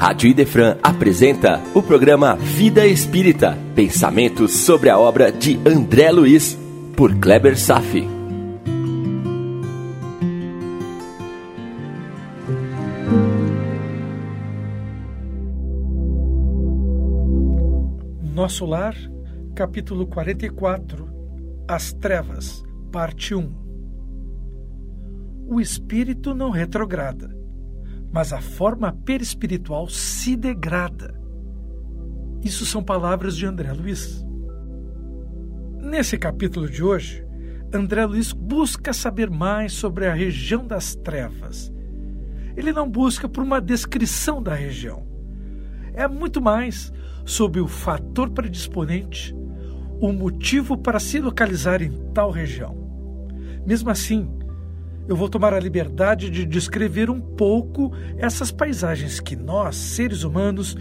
Rádio Idefran apresenta o programa Vida Espírita, pensamentos sobre a obra de André Luiz, por Kleber Safi. Nosso Lar, capítulo 44 As Trevas, parte 1 O espírito não retrograda mas a forma perispiritual se degrada. Isso são palavras de André Luiz. Nesse capítulo de hoje, André Luiz busca saber mais sobre a região das trevas. Ele não busca por uma descrição da região. É muito mais sobre o fator predisponente, o motivo para se localizar em tal região. Mesmo assim, eu vou tomar a liberdade de descrever um pouco essas paisagens que nós, seres humanos,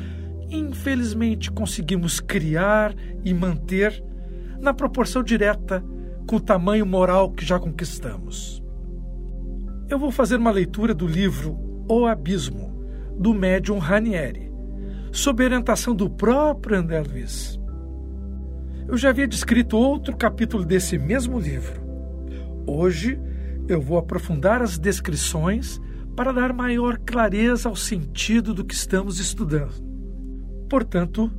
infelizmente conseguimos criar e manter na proporção direta com o tamanho moral que já conquistamos. Eu vou fazer uma leitura do livro O Abismo, do médium Ranieri, sob orientação do próprio André Luiz. Eu já havia descrito outro capítulo desse mesmo livro. Hoje eu vou aprofundar as descrições para dar maior clareza ao sentido do que estamos estudando. Portanto,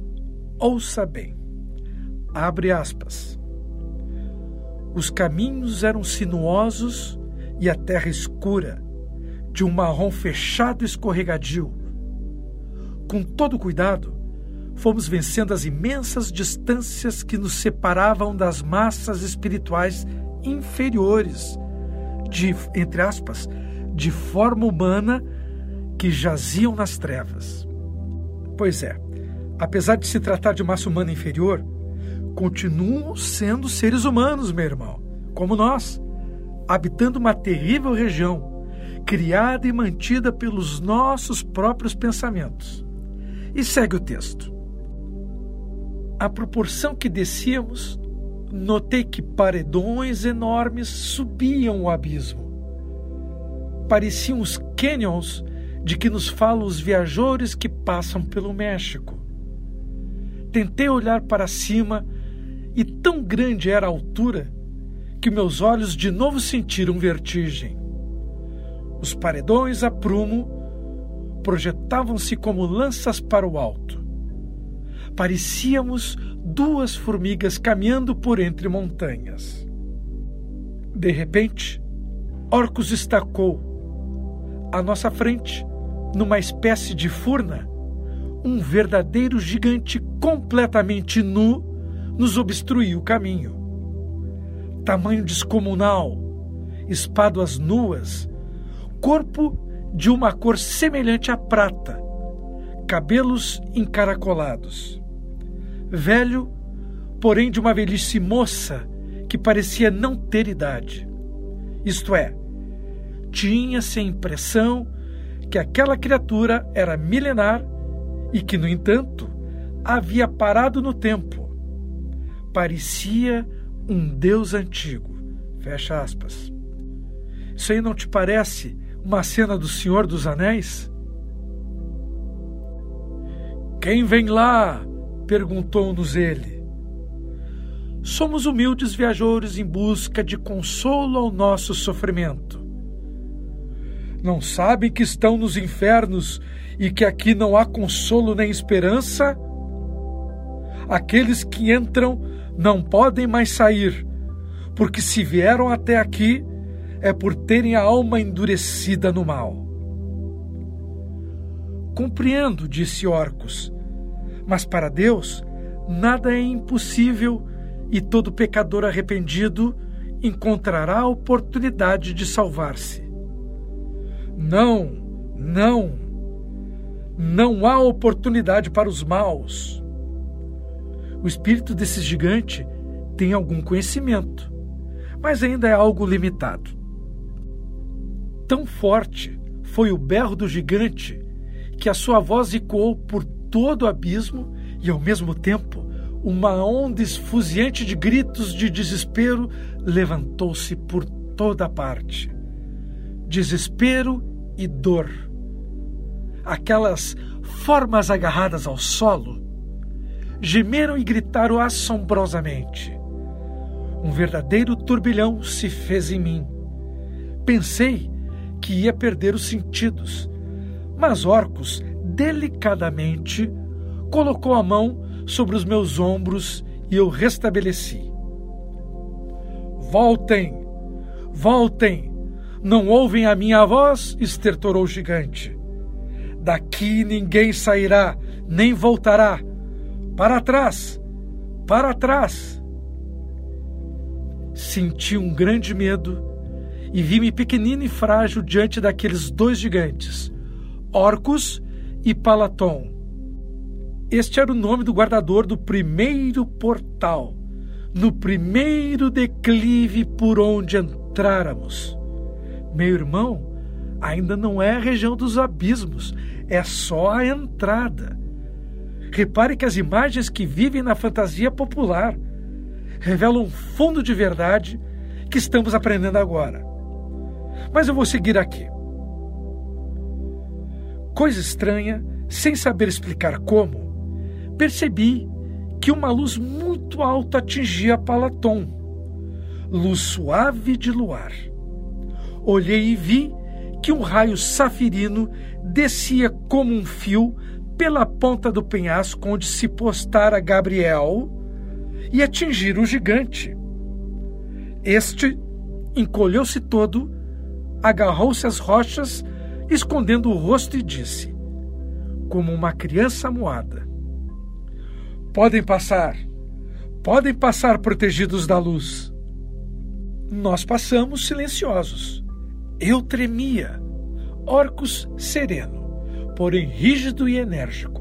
ouça bem. Abre aspas. Os caminhos eram sinuosos e a terra escura, de um marrom fechado e escorregadio. Com todo cuidado, fomos vencendo as imensas distâncias que nos separavam das massas espirituais inferiores de, entre aspas, de forma humana que jaziam nas trevas. Pois é, apesar de se tratar de massa humana inferior, continuam sendo seres humanos, meu irmão, como nós, habitando uma terrível região, criada e mantida pelos nossos próprios pensamentos. E segue o texto. A proporção que descíamos notei que paredões enormes subiam o abismo. Pareciam os canyons de que nos falam os viajores que passam pelo México. Tentei olhar para cima e tão grande era a altura que meus olhos de novo sentiram vertigem. Os paredões a prumo projetavam-se como lanças para o alto. Parecíamos duas formigas caminhando por entre montanhas. De repente, Orcus estacou. À nossa frente, numa espécie de furna, um verdadeiro gigante completamente nu nos obstruiu o caminho. Tamanho descomunal, espáduas nuas, corpo de uma cor semelhante à prata, cabelos encaracolados velho, porém de uma velhice moça que parecia não ter idade. Isto é, tinha-se a impressão que aquela criatura era milenar e que, no entanto, havia parado no tempo. Parecia um deus antigo. Fecha aspas. Isso aí não te parece uma cena do Senhor dos Anéis? Quem vem lá? Perguntou-nos ele. Somos humildes viajores em busca de consolo ao nosso sofrimento. Não sabem que estão nos infernos e que aqui não há consolo nem esperança? Aqueles que entram não podem mais sair, porque se vieram até aqui é por terem a alma endurecida no mal. Compreendo, disse Orcus mas para Deus, nada é impossível e todo pecador arrependido encontrará a oportunidade de salvar-se. Não, não, não há oportunidade para os maus. O espírito desse gigante tem algum conhecimento, mas ainda é algo limitado. Tão forte foi o berro do gigante que a sua voz ecoou por todo o abismo e, ao mesmo tempo, uma onda esfuziante de gritos de desespero levantou-se por toda parte. Desespero e dor. aquelas formas agarradas ao solo, gemeram e gritaram assombrosamente. Um verdadeiro turbilhão se fez em mim. Pensei que ia perder os sentidos, mas Orcus delicadamente colocou a mão sobre os meus ombros e eu restabeleci. Voltem! Voltem! Não ouvem a minha voz? estertorou o gigante. Daqui ninguém sairá, nem voltará. Para trás! Para trás! Senti um grande medo e vi-me pequenino e frágil diante daqueles dois gigantes, Orcus e Palaton. Este era o nome do guardador do primeiro portal, no primeiro declive por onde entráramos. Meu irmão, ainda não é a região dos abismos, é só a entrada. Repare que as imagens que vivem na fantasia popular revelam um fundo de verdade que estamos aprendendo agora. Mas eu vou seguir aqui. Coisa estranha, sem saber explicar como, percebi que uma luz muito alta atingia Palaton, luz suave de luar. Olhei e vi que um raio safirino descia como um fio pela ponta do penhasco onde se postara Gabriel e atingir o gigante. Este encolheu-se todo, agarrou-se às rochas, escondendo o rosto e disse, como uma criança moada: Podem passar, podem passar protegidos da luz. Nós passamos silenciosos. Eu tremia, Orcus sereno, porém rígido e enérgico.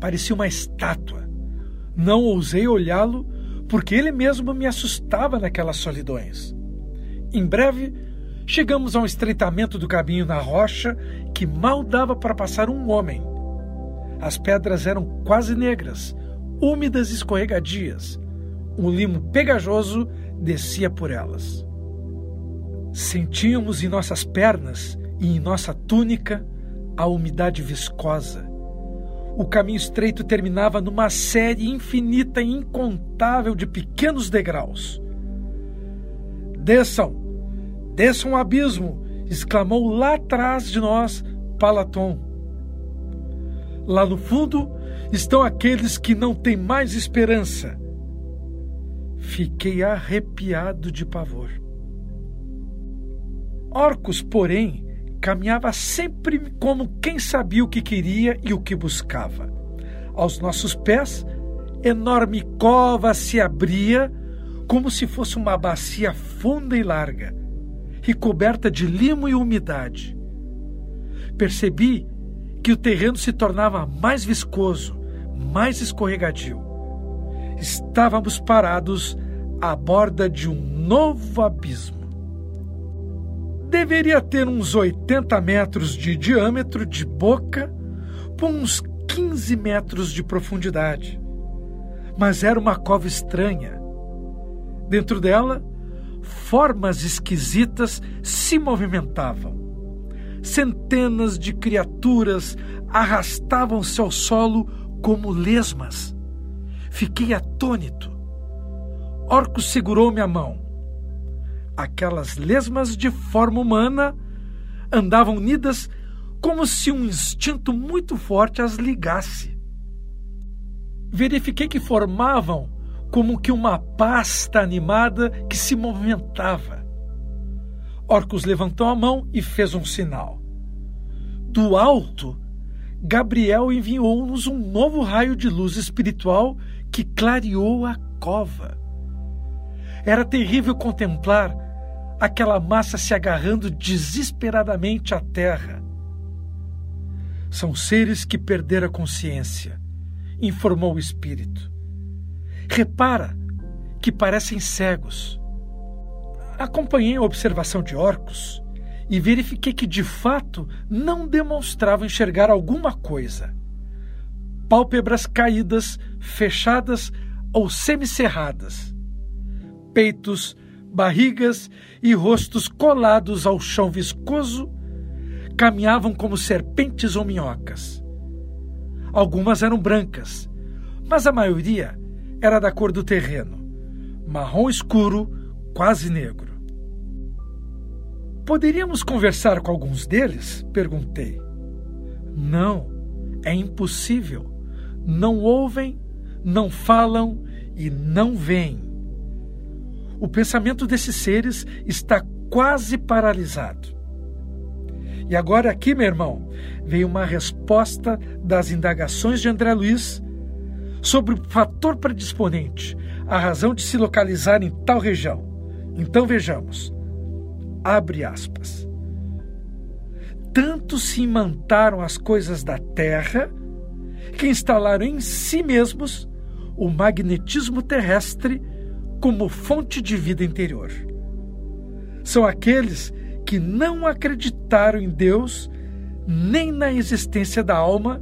Parecia uma estátua. Não ousei olhá-lo porque ele mesmo me assustava naquelas solidões. Em breve, chegamos a um estreitamento do caminho na rocha que mal dava para passar um homem. As pedras eram quase negras, úmidas e escorregadias. Um limo pegajoso descia por elas. Sentíamos em nossas pernas e em nossa túnica a umidade viscosa. O caminho estreito terminava numa série infinita e incontável de pequenos degraus. Desçam! Desçam o abismo! exclamou lá atrás de nós Palaton. Lá no fundo estão aqueles que não têm mais esperança. Fiquei arrepiado de pavor. Orcus, porém, caminhava sempre como quem sabia o que queria e o que buscava. Aos nossos pés, enorme cova se abria como se fosse uma bacia funda e larga, e coberta de limo e umidade. Percebi que o terreno se tornava mais viscoso, mais escorregadio. Estávamos parados à borda de um novo abismo. Deveria ter uns 80 metros de diâmetro de boca por uns 15 metros de profundidade. Mas era uma cova estranha. Dentro dela, formas esquisitas se movimentavam. Centenas de criaturas arrastavam-se ao solo como lesmas. Fiquei atônito. Orcus segurou-me a mão. Aquelas lesmas de forma humana andavam unidas como se um instinto muito forte as ligasse. Verifiquei que formavam como que uma pasta animada que se movimentava. Orcus levantou a mão e fez um sinal. Do alto Gabriel enviou-nos um novo raio de luz espiritual que clareou a cova. Era terrível contemplar aquela massa se agarrando desesperadamente à terra. São seres que perderam a consciência, informou o espírito. Repara que parecem cegos. Acompanhei a observação de Orcus e verifiquei que de fato não demonstravam enxergar alguma coisa. Pálpebras caídas, fechadas ou semicerradas. Peitos, barrigas e rostos colados ao chão viscoso, caminhavam como serpentes ou minhocas. Algumas eram brancas, mas a maioria era da cor do terreno, marrom escuro, quase negro. Poderíamos conversar com alguns deles? perguntei. Não, é impossível. Não ouvem, não falam e não veem. O pensamento desses seres está quase paralisado. E agora, aqui, meu irmão, veio uma resposta das indagações de André Luiz sobre o fator predisponente, a razão de se localizar em tal região. Então vejamos. Abre aspas. Tanto se imantaram as coisas da terra que instalaram em si mesmos o magnetismo terrestre como fonte de vida interior. São aqueles que não acreditaram em Deus nem na existência da alma,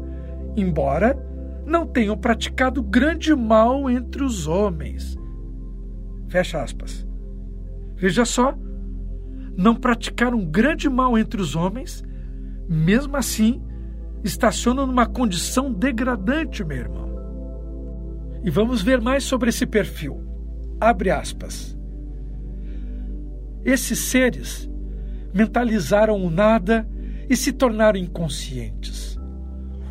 embora não tenham praticado grande mal entre os homens. Fecha aspas. Veja só, não praticaram grande mal entre os homens, mesmo assim estacionam numa condição degradante, meu irmão. E vamos ver mais sobre esse perfil. Abre aspas. Esses seres mentalizaram o nada e se tornaram inconscientes.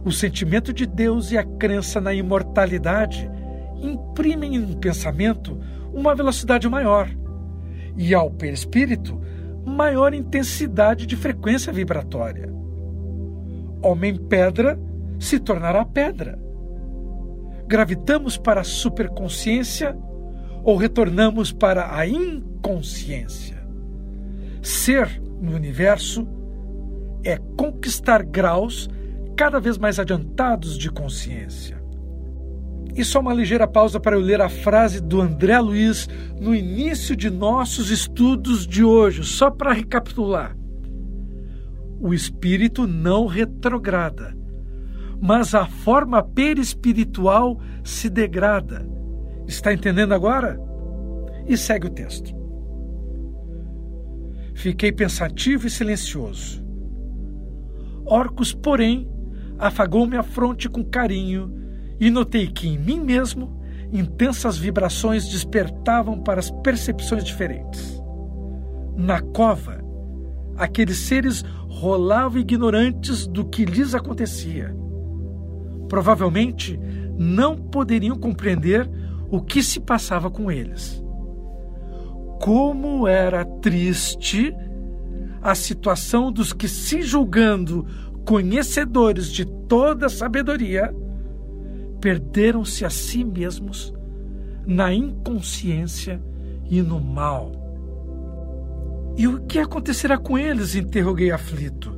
O sentimento de Deus e a crença na imortalidade imprimem no pensamento uma velocidade maior e, ao perispírito, maior intensidade de frequência vibratória. Homem-pedra se tornará pedra. Gravitamos para a superconsciência ou retornamos para a inconsciência. Ser no universo é conquistar graus cada vez mais adiantados de consciência. E só uma ligeira pausa para eu ler a frase do André Luiz no início de nossos estudos de hoje, só para recapitular. O espírito não retrograda, mas a forma perispiritual se degrada. Está entendendo agora? E segue o texto. Fiquei pensativo e silencioso. Orcus, porém, afagou-me a fronte com carinho e notei que em mim mesmo intensas vibrações despertavam para as percepções diferentes. Na cova, aqueles seres rolavam ignorantes do que lhes acontecia. Provavelmente não poderiam compreender o que se passava com eles. Como era triste a situação dos que, se julgando conhecedores de toda sabedoria, perderam-se a si mesmos na inconsciência e no mal. E o que acontecerá com eles? interroguei aflito.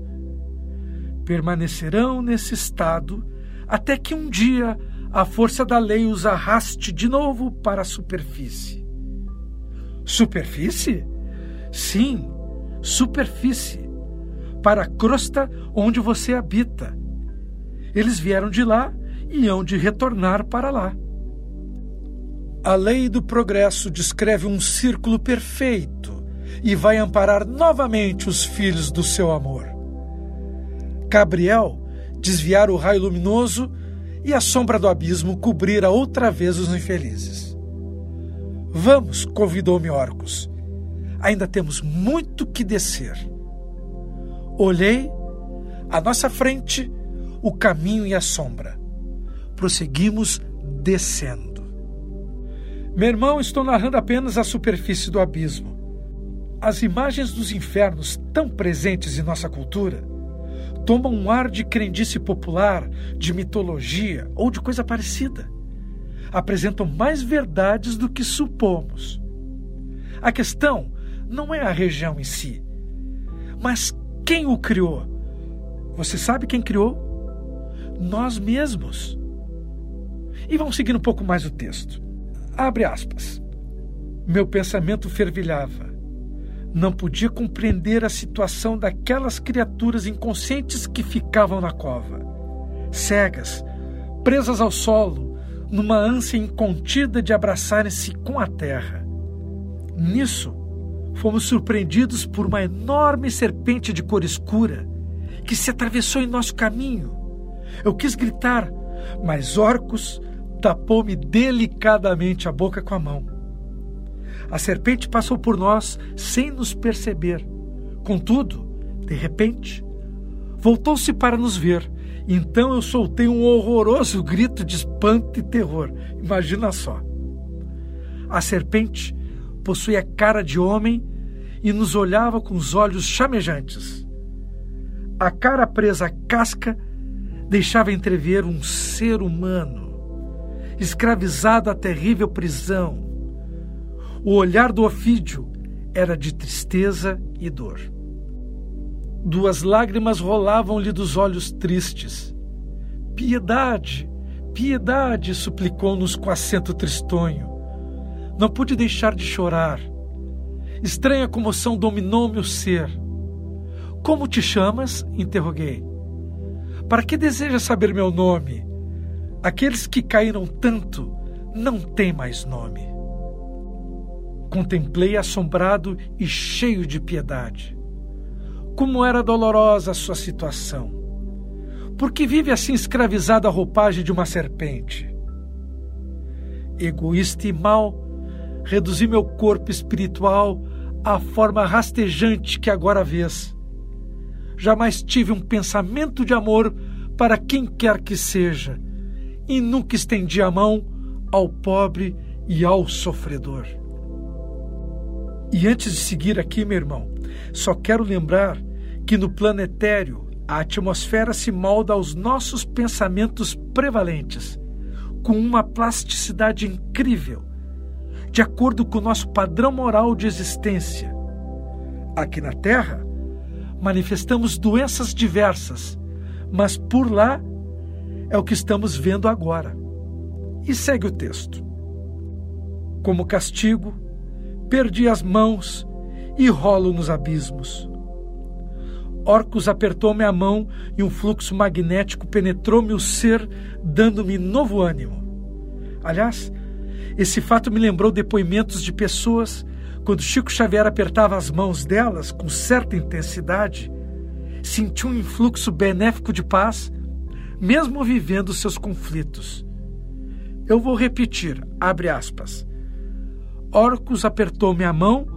Permanecerão nesse estado até que um dia a força da lei os arraste de novo para a superfície. Superfície? Sim, superfície. Para a crosta onde você habita. Eles vieram de lá e hão de retornar para lá. A lei do progresso descreve um círculo perfeito e vai amparar novamente os filhos do seu amor. Gabriel desviar o raio luminoso e a sombra do abismo cobrira outra vez os infelizes. Vamos, convidou-me Orcus. Ainda temos muito que descer. Olhei, à nossa frente, o caminho e a sombra prosseguimos descendo. Meu irmão, estou narrando apenas a superfície do abismo. As imagens dos infernos, tão presentes em nossa cultura, tomam um ar de crendice popular, de mitologia ou de coisa parecida. Apresentam mais verdades do que supomos. A questão não é a região em si, mas quem o criou. Você sabe quem criou? Nós mesmos. E vamos seguir um pouco mais o texto. Abre aspas. Meu pensamento fervilhava. Não podia compreender a situação daquelas criaturas inconscientes que ficavam na cova, cegas, presas ao solo, numa ânsia incontida de abraçarem-se com a terra. Nisso, fomos surpreendidos por uma enorme serpente de cor escura que se atravessou em nosso caminho. Eu quis gritar, mas Orcus tapou-me delicadamente a boca com a mão. A serpente passou por nós sem nos perceber. Contudo, de repente, voltou-se para nos ver. Então eu soltei um horroroso grito de espanto e terror. Imagina só. A serpente possuía cara de homem e nos olhava com os olhos chamejantes. A cara presa à casca deixava entrever um ser humano, escravizado à terrível prisão. O olhar do ofídio era de tristeza e dor. Duas lágrimas rolavam-lhe dos olhos tristes. Piedade, piedade, suplicou-nos com acento tristonho. Não pude deixar de chorar. Estranha comoção dominou-me o ser. Como te chamas? interroguei. Para que deseja saber meu nome? Aqueles que caíram tanto não têm mais nome. Contemplei assombrado e cheio de piedade. Como era dolorosa a sua situação. Por que vive assim escravizado à roupagem de uma serpente? Egoísta e mau, reduzi meu corpo espiritual à forma rastejante que agora vês. Jamais tive um pensamento de amor para quem quer que seja, e nunca estendi a mão ao pobre e ao sofredor. E antes de seguir aqui, meu irmão, só quero lembrar que no planetário a atmosfera se molda aos nossos pensamentos prevalentes, com uma plasticidade incrível, de acordo com o nosso padrão moral de existência. Aqui na Terra, manifestamos doenças diversas, mas por lá é o que estamos vendo agora. E segue o texto. Como castigo, perdi as mãos e rolo nos abismos. Orcus apertou-me a mão e um fluxo magnético penetrou-me o ser, dando-me novo ânimo. Aliás, esse fato me lembrou depoimentos de pessoas quando Chico Xavier apertava as mãos delas com certa intensidade, sentiu um influxo benéfico de paz, mesmo vivendo seus conflitos. Eu vou repetir, abre aspas. Orcus apertou-me a mão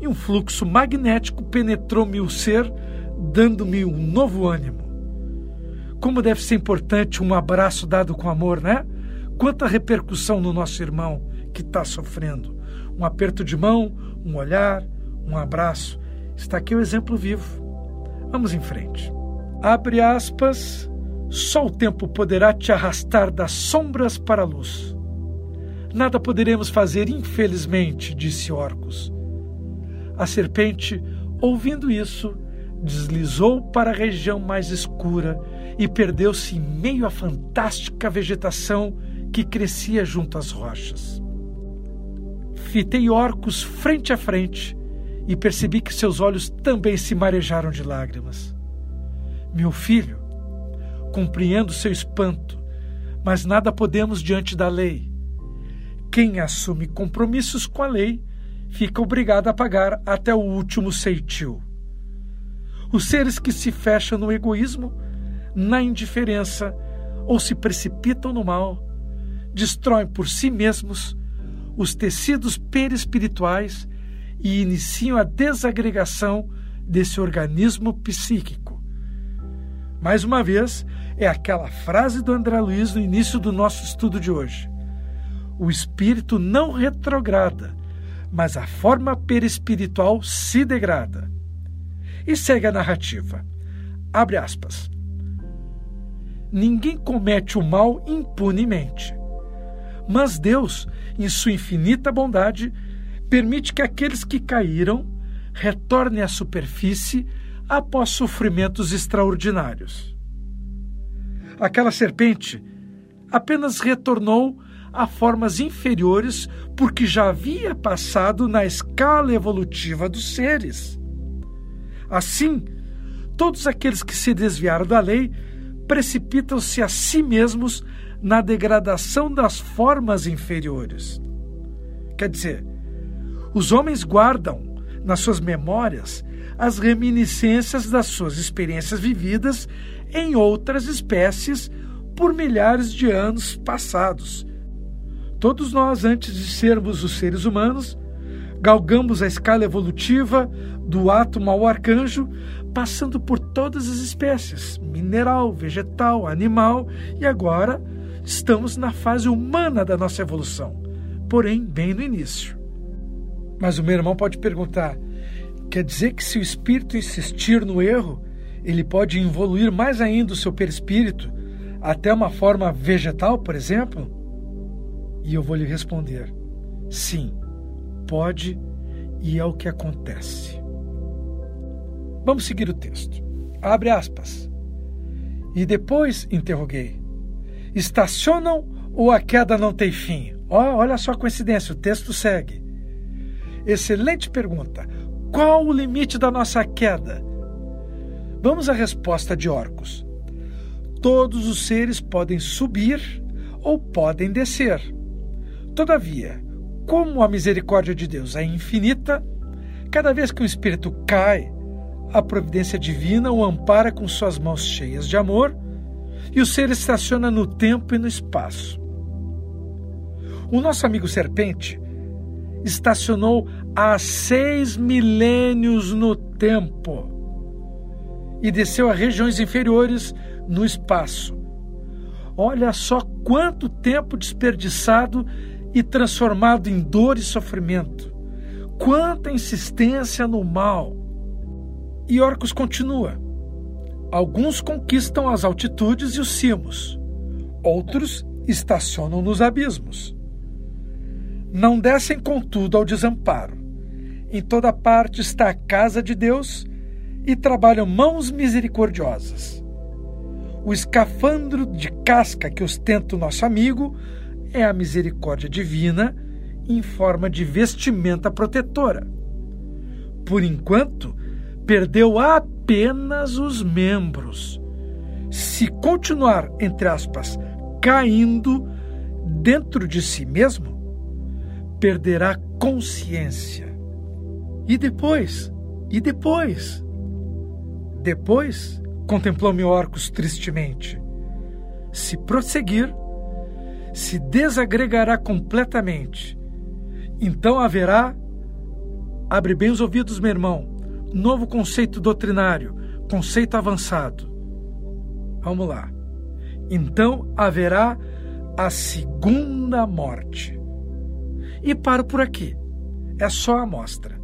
e um fluxo magnético penetrou-me o ser, dando-me um novo ânimo. Como deve ser importante um abraço dado com amor, né? Quanta repercussão no nosso irmão que está sofrendo. Um aperto de mão, um olhar, um abraço. Está aqui o exemplo vivo. Vamos em frente. Abre aspas. Só o tempo poderá te arrastar das sombras para a luz. Nada poderemos fazer, infelizmente, disse Orcus. A serpente, ouvindo isso, deslizou para a região mais escura e perdeu-se em meio à fantástica vegetação que crescia junto às rochas. Fitei orcos frente a frente e percebi que seus olhos também se marejaram de lágrimas. Meu filho, compreendo seu espanto, mas nada podemos diante da lei. Quem assume compromissos com a lei fica obrigado a pagar até o último ceitil. Os seres que se fecham no egoísmo, na indiferença ou se precipitam no mal destroem por si mesmos os tecidos perispirituais e iniciam a desagregação desse organismo psíquico. Mais uma vez, é aquela frase do André Luiz no início do nosso estudo de hoje. O espírito não retrograda, mas a forma perispiritual se degrada. E segue a narrativa. Abre aspas. Ninguém comete o mal impunemente. Mas Deus, em sua infinita bondade, permite que aqueles que caíram retornem à superfície após sofrimentos extraordinários. Aquela serpente apenas retornou a formas inferiores porque já havia passado na escala evolutiva dos seres. Assim, todos aqueles que se desviaram da lei precipitam-se a si mesmos na degradação das formas inferiores. Quer dizer, os homens guardam nas suas memórias as reminiscências das suas experiências vividas em outras espécies por milhares de anos passados. Todos nós, antes de sermos os seres humanos, galgamos a escala evolutiva do átomo ao arcanjo, passando por todas as espécies, mineral, vegetal, animal, e agora estamos na fase humana da nossa evolução, porém bem no início. Mas o meu irmão pode perguntar: quer dizer que se o espírito insistir no erro, ele pode evoluir mais ainda o seu perispírito até uma forma vegetal, por exemplo? E eu vou lhe responder: sim, pode e é o que acontece. Vamos seguir o texto. Abre aspas. E depois interroguei: estacionam ou a queda não tem fim? Oh, olha só a coincidência, o texto segue. Excelente pergunta. Qual o limite da nossa queda? Vamos à resposta de Orcus. Todos os seres podem subir ou podem descer. Todavia, como a misericórdia de Deus é infinita, cada vez que um espírito cai, a providência divina o ampara com suas mãos cheias de amor e o ser estaciona no tempo e no espaço. O nosso amigo serpente estacionou há seis milênios no tempo e desceu a regiões inferiores no espaço. Olha só quanto tempo desperdiçado e transformado em dor e sofrimento. Quanta insistência no mal. E Orcus continua. Alguns conquistam as altitudes e os cimos, outros estacionam nos abismos. Não descem, contudo, ao desamparo. Em toda parte está a casa de Deus e trabalham mãos misericordiosas. O escafandro de casca que ostenta o nosso amigo é a misericórdia divina em forma de vestimenta protetora. Por enquanto, perdeu apenas os membros. Se continuar, entre aspas, caindo dentro de si mesmo, perderá consciência. E depois? E depois? Depois, contemplou-me Orcus tristemente, se prosseguir, se desagregará completamente. Então haverá, abre bem os ouvidos, meu irmão, novo conceito doutrinário, conceito avançado. Vamos lá. Então haverá a segunda morte. E paro por aqui. É só a amostra.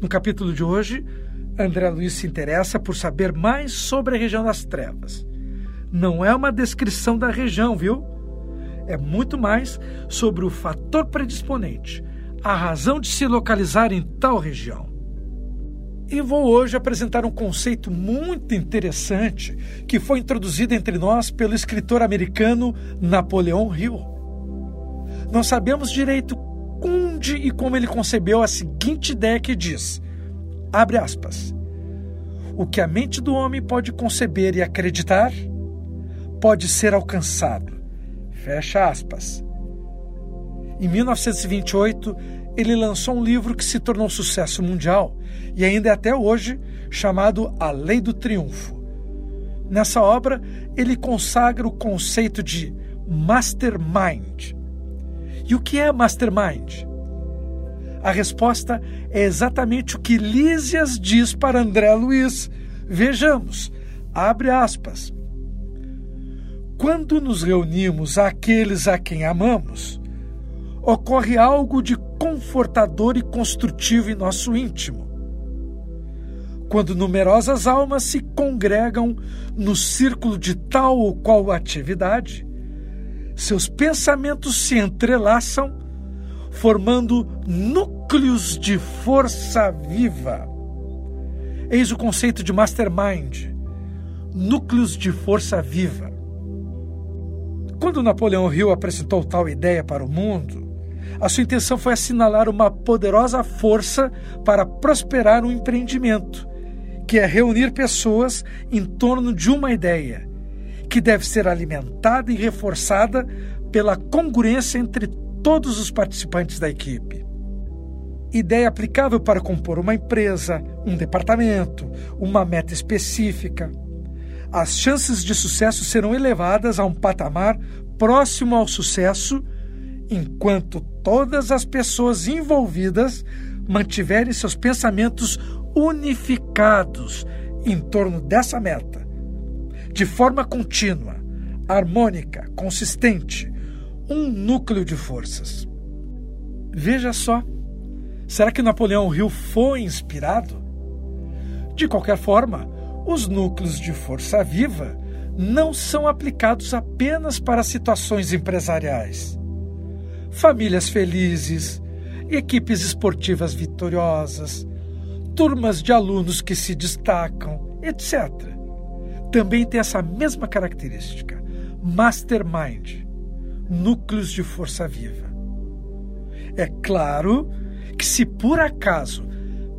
No capítulo de hoje, André Luiz se interessa por saber mais sobre a região das trevas não é uma descrição da região, viu? É muito mais sobre o fator predisponente, a razão de se localizar em tal região. E vou hoje apresentar um conceito muito interessante que foi introduzido entre nós pelo escritor americano Napoleão Hill. Não sabemos direito onde e como ele concebeu a seguinte ideia que diz: abre aspas. O que a mente do homem pode conceber e acreditar pode ser alcançado. Fecha aspas. Em 1928, ele lançou um livro que se tornou sucesso mundial e ainda é até hoje chamado A Lei do Triunfo. Nessa obra, ele consagra o conceito de mastermind. E o que é mastermind? A resposta é exatamente o que Lísias diz para André Luiz. Vejamos, abre aspas. Quando nos reunimos àqueles a quem amamos, ocorre algo de confortador e construtivo em nosso íntimo. Quando numerosas almas se congregam no círculo de tal ou qual atividade, seus pensamentos se entrelaçam, formando núcleos de força viva. Eis o conceito de mastermind núcleos de força viva. Quando Napoleão Hill apresentou tal ideia para o mundo, a sua intenção foi assinalar uma poderosa força para prosperar um empreendimento, que é reunir pessoas em torno de uma ideia, que deve ser alimentada e reforçada pela congruência entre todos os participantes da equipe. ideia aplicável para compor uma empresa, um departamento, uma meta específica. As chances de sucesso serão elevadas a um patamar próximo ao sucesso enquanto todas as pessoas envolvidas mantiverem seus pensamentos unificados em torno dessa meta, de forma contínua, harmônica, consistente, um núcleo de forças. Veja só, será que Napoleão Hill foi inspirado? De qualquer forma, os núcleos de força viva não são aplicados apenas para situações empresariais. Famílias felizes, equipes esportivas vitoriosas, turmas de alunos que se destacam, etc. Também tem essa mesma característica: mastermind, núcleos de força viva. É claro que, se por acaso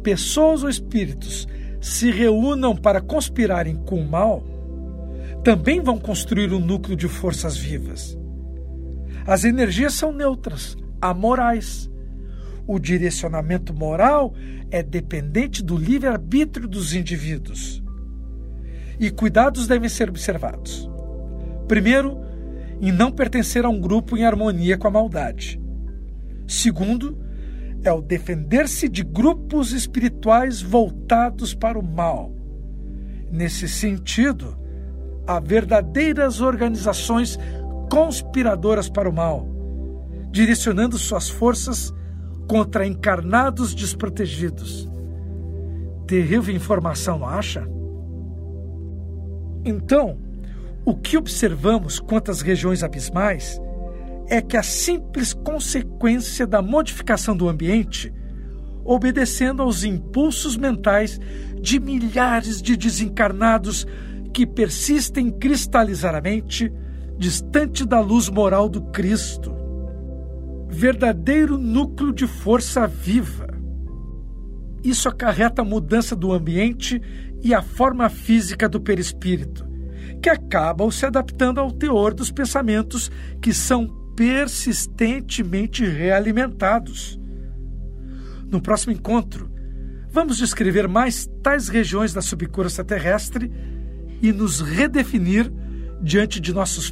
pessoas ou espíritos se reúnam para conspirarem com o mal, também vão construir um núcleo de forças vivas. As energias são neutras, amorais. O direcionamento moral é dependente do livre-arbítrio dos indivíduos. E cuidados devem ser observados. Primeiro, em não pertencer a um grupo em harmonia com a maldade. Segundo, é o defender-se de grupos espirituais voltados para o mal. Nesse sentido, há verdadeiras organizações conspiradoras para o mal, direcionando suas forças contra encarnados desprotegidos. Terrível informação, acha? Então, o que observamos quanto às regiões abismais é que a simples consequência da modificação do ambiente, obedecendo aos impulsos mentais de milhares de desencarnados que persistem em cristalizar a mente distante da luz moral do Cristo. Verdadeiro núcleo de força viva. Isso acarreta a mudança do ambiente e a forma física do perispírito, que acabam se adaptando ao teor dos pensamentos que são persistentemente realimentados. No próximo encontro, vamos descrever mais tais regiões da subcursa terrestre e nos redefinir diante de nossos